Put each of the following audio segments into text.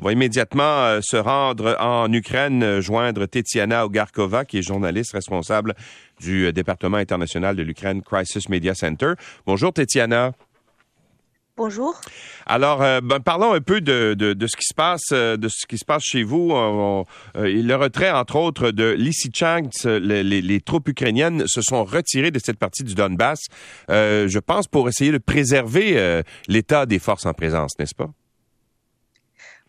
On va immédiatement se rendre en Ukraine, joindre Tetiana Ogarkova, qui est journaliste responsable du département international de l'Ukraine Crisis Media Center. Bonjour Tetiana. Bonjour. Alors, euh, ben, parlons un peu de, de, ce qui se passe, euh, de ce qui se passe chez vous. Euh, le retrait, entre autres, de Lysychansk, les, les, troupes ukrainiennes se sont retirées de cette partie du Donbass. je pense pour essayer de préserver l'état des forces en présence, n'est-ce pas?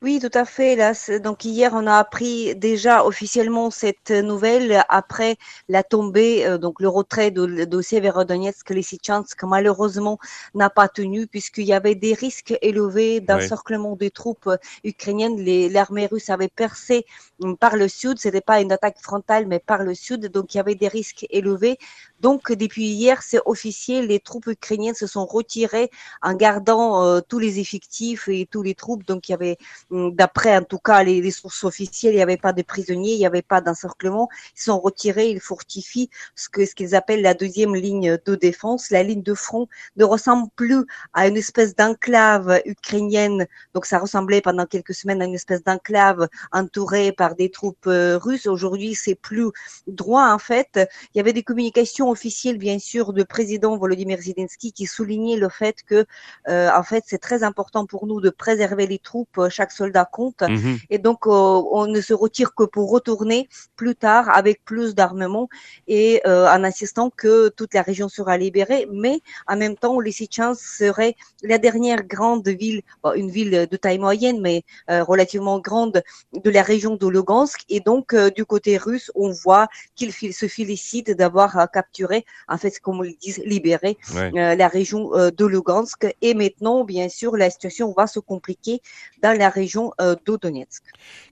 Oui, tout à fait. Là, donc hier, on a appris déjà officiellement cette nouvelle après la tombée, euh, donc le retrait de, de Severodonetsk, Lysychansk, malheureusement n'a pas tenu puisqu'il y avait des risques élevés d'encerclement des troupes ukrainiennes. L'armée russe avait percé hum, par le sud. C'était pas une attaque frontale, mais par le sud. Donc il y avait des risques élevés. Donc depuis hier, c'est officiel. Les troupes ukrainiennes se sont retirées en gardant euh, tous les effectifs et tous les troupes. Donc il y avait d'après en tout cas les, sources officielles, il n'y avait pas de prisonniers, il n'y avait pas d'encerclement. Ils sont retirés, ils fortifient ce que ce qu'ils appellent la deuxième ligne de défense. La ligne de front ne ressemble plus à une espèce d'enclave ukrainienne. Donc ça ressemblait pendant quelques semaines à une espèce d'enclave entourée par des troupes euh, russes. Aujourd'hui, c'est plus droit en fait. Il y avait des communications officielles bien sûr du président Volodymyr Zelensky qui soulignait le fait que euh, en fait c'est très important pour nous de préserver les troupes chaque soldats comptent. Mhm. Et donc, euh, on ne se retire que pour retourner plus tard avec plus d'armement et euh, en insistant que toute la région sera libérée. Mais en même temps, Lysychansk serait la dernière grande ville, une ville de taille moyenne, mais euh, relativement grande de la région de Lugansk. Et donc, du côté russe, on voit qu'ils se félicitent d'avoir capturé, en fait, comme ils disent, libéré la région de Lugansk. Et maintenant, bien sûr, la situation va se compliquer dans la région euh,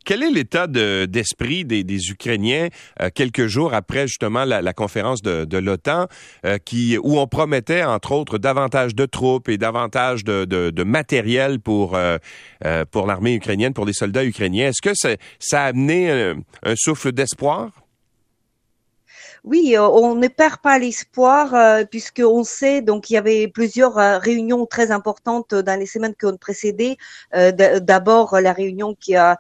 Quel est l'état d'esprit des, Ukrainiens euh, quelques jours après justement la, conférence de, l'OTAN, euh, où on promettait entre autres davantage de troupes et davantage de, matériel pour pour l'armée ukrainienne, pour les soldats ukrainiens? Est-ce que ça a amené un souffle d'espoir? Oui, euh, on ne perd pas l'espoir euh, puisque on sait donc il y avait plusieurs euh, réunions très importantes dans les semaines qui ont précédé. D'abord la réunion qui a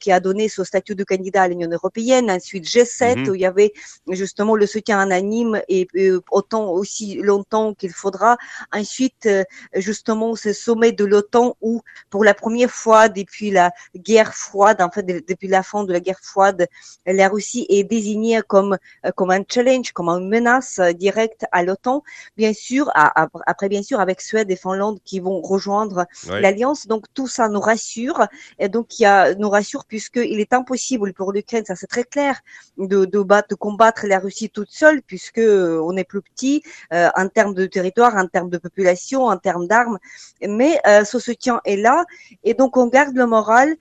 qui a donné ce statut de candidat à l'Union européenne, ensuite G7 mhm. où il y avait justement le soutien unanime et autant aussi longtemps qu'il faudra. Ensuite justement ce sommet de l'OTAN où pour la première fois depuis la guerre froide, en fait depuis la fin de la guerre froide, la Russie est désignée comme comme un challenge, comme une menace euh, directe à l'OTAN, bien sûr, après bien sûr avec Suède et Finlande qui vont rejoindre l'alliance. Donc tout ça nous rassure et donc il y a nous rassure puisqu'il est impossible pour l'Ukraine, ça c'est très clair, de, de, battre, de combattre la Russie toute seule puisque euh, on est plus petit euh, en termes de territoire, en termes de population, en termes d'armes. Mais ce soutien est là et donc on garde le moral.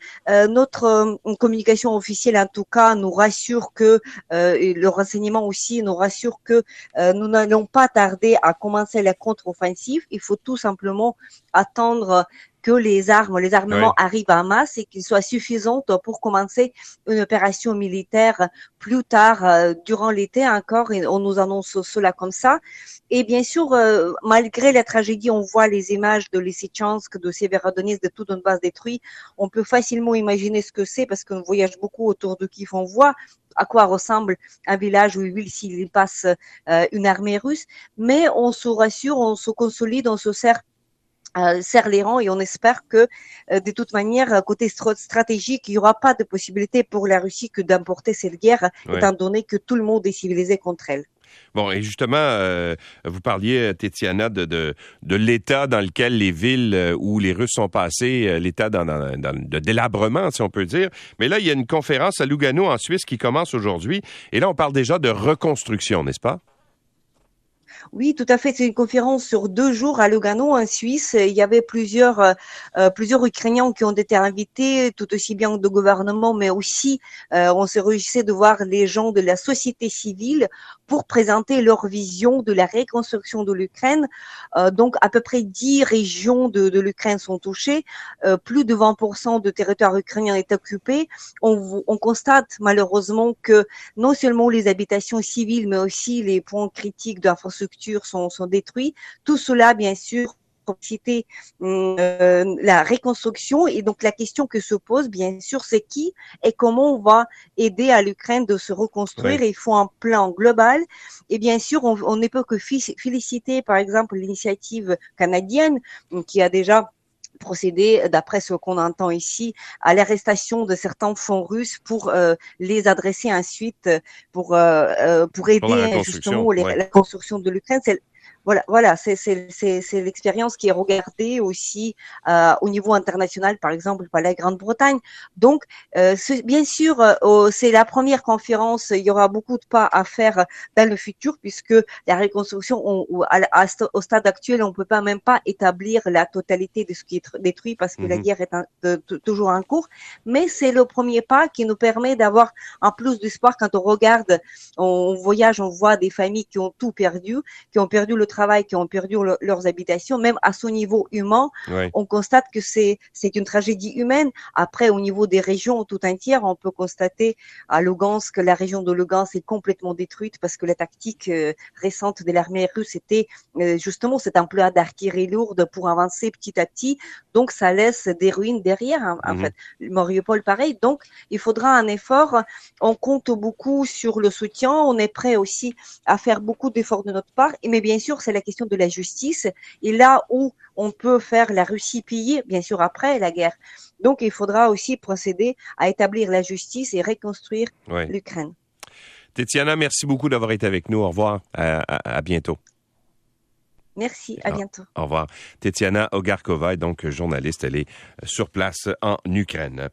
notre communication officielle en tout cas nous rassure que le renseignement nous rassure que euh, nous n'allons pas tarder à commencer la contre-offensive. Il faut tout simplement attendre que les armes, les armements arrivent en masse et qu'ils soient suffisants pour commencer une opération militaire plus tard euh, durant l'été encore. Et on nous annonce cela comme ça. Et bien sûr, euh, malgré la tragédie, on voit les images de Lysychansk, de Severodonetsk, de toute une base détruite. On peut facilement imaginer ce que c'est parce qu'on voyage beaucoup autour de Kiev. On voit à quoi ressemble un village ou une ville s'il passe euh, une armée russe. Mais on se rassure, on se consolide, on se sert serre les rangs et on espère que euh, de toute manière, côté stratégique, il n'y aura pas de possibilité pour la Russie que d'emporter cette guerre, étant donné que tout le monde est civilisé contre elle. Bon, et justement, euh, vous parliez, Tétiana, de, de, de l'état dans lequel les villes où les Russes sont passés, l'état dans, dans, dans, de délabrement, si on peut dire. Mais là, il y a une conférence à Lugano, en Suisse, qui commence aujourd'hui. Et là, on parle déjà de reconstruction, n'est-ce pas? Oui, tout à fait. C'est une conférence sur deux jours à Lugano, en Suisse. Il y avait plusieurs, euh, euh, plusieurs Ukrainiens qui ont été invités, tout aussi bien de gouvernement, mais aussi euh, on se réjouissait de voir les gens de la société civile pour présenter leur vision de la reconstruction de l'Ukraine. donc, à peu près dix régions de, de l'Ukraine sont touchées. plus de 20% de territoire ukrainien est occupé. On, on constate malheureusement que non seulement les habitations civiles, mais aussi les points critiques sont, sont détruits. Tout cela, bien sûr, citer euh, la reconstruction. Et donc la question que se pose, bien sûr, c'est qui et comment on va aider à l'Ukraine de se reconstruire. il faut un plan global. Et bien sûr, on, on ne peut que féliciter, par exemple, l'initiative canadienne qui a déjà procédé, d'après ce qu'on entend ici, à l'arrestation de certains fonds russes pour euh, les adresser ensuite pour euh, euh pour aider justement la construction de l'Ukraine voilà, voilà, c'est l'expérience qui est regardée aussi euh, au niveau international, par exemple par la Grande-Bretagne. Donc, euh, bien sûr, euh, c'est la première conférence. Il y aura beaucoup de pas à faire dans le futur, puisque la reconstruction, on, au stade actuel, on peut pas même pas établir la totalité de ce qui est détruit parce que la mhm. guerre est toujours en cours. Mais c'est le premier pas qui nous permet d'avoir un plus d'espoir quand on regarde, on voyage, on voit des familles qui ont tout perdu, qui ont perdu le travail, qui ont perdu leurs habitations, même à son niveau humain, on constate que c'est c'est une tragédie humaine. Après, au niveau des régions tout entières, on peut constater à Lugansk que la région de Lugansk est complètement détruite parce que la tactique euh, récente de l'armée russe était euh, justement cet emploi d'artillerie lourde pour avancer petit à petit. Donc, ça laisse des ruines derrière. En, en mhm. fait, Mariupol, pareil. Donc, il faudra un effort. On compte beaucoup sur le soutien. On est prêt aussi à faire beaucoup d'efforts de notre part. Mais bien sûr, c'est la question de la justice. Et là où on peut faire la Russie piller, bien sûr, après la guerre. Donc, il faudra aussi procéder à établir la justice et reconstruire l'Ukraine. Tetiana, merci beaucoup d'avoir été avec nous. Au revoir. À, bientôt. Merci, à bientôt. Au revoir. Tetiana Ogarkova est donc journaliste, elle est sur place en Ukraine.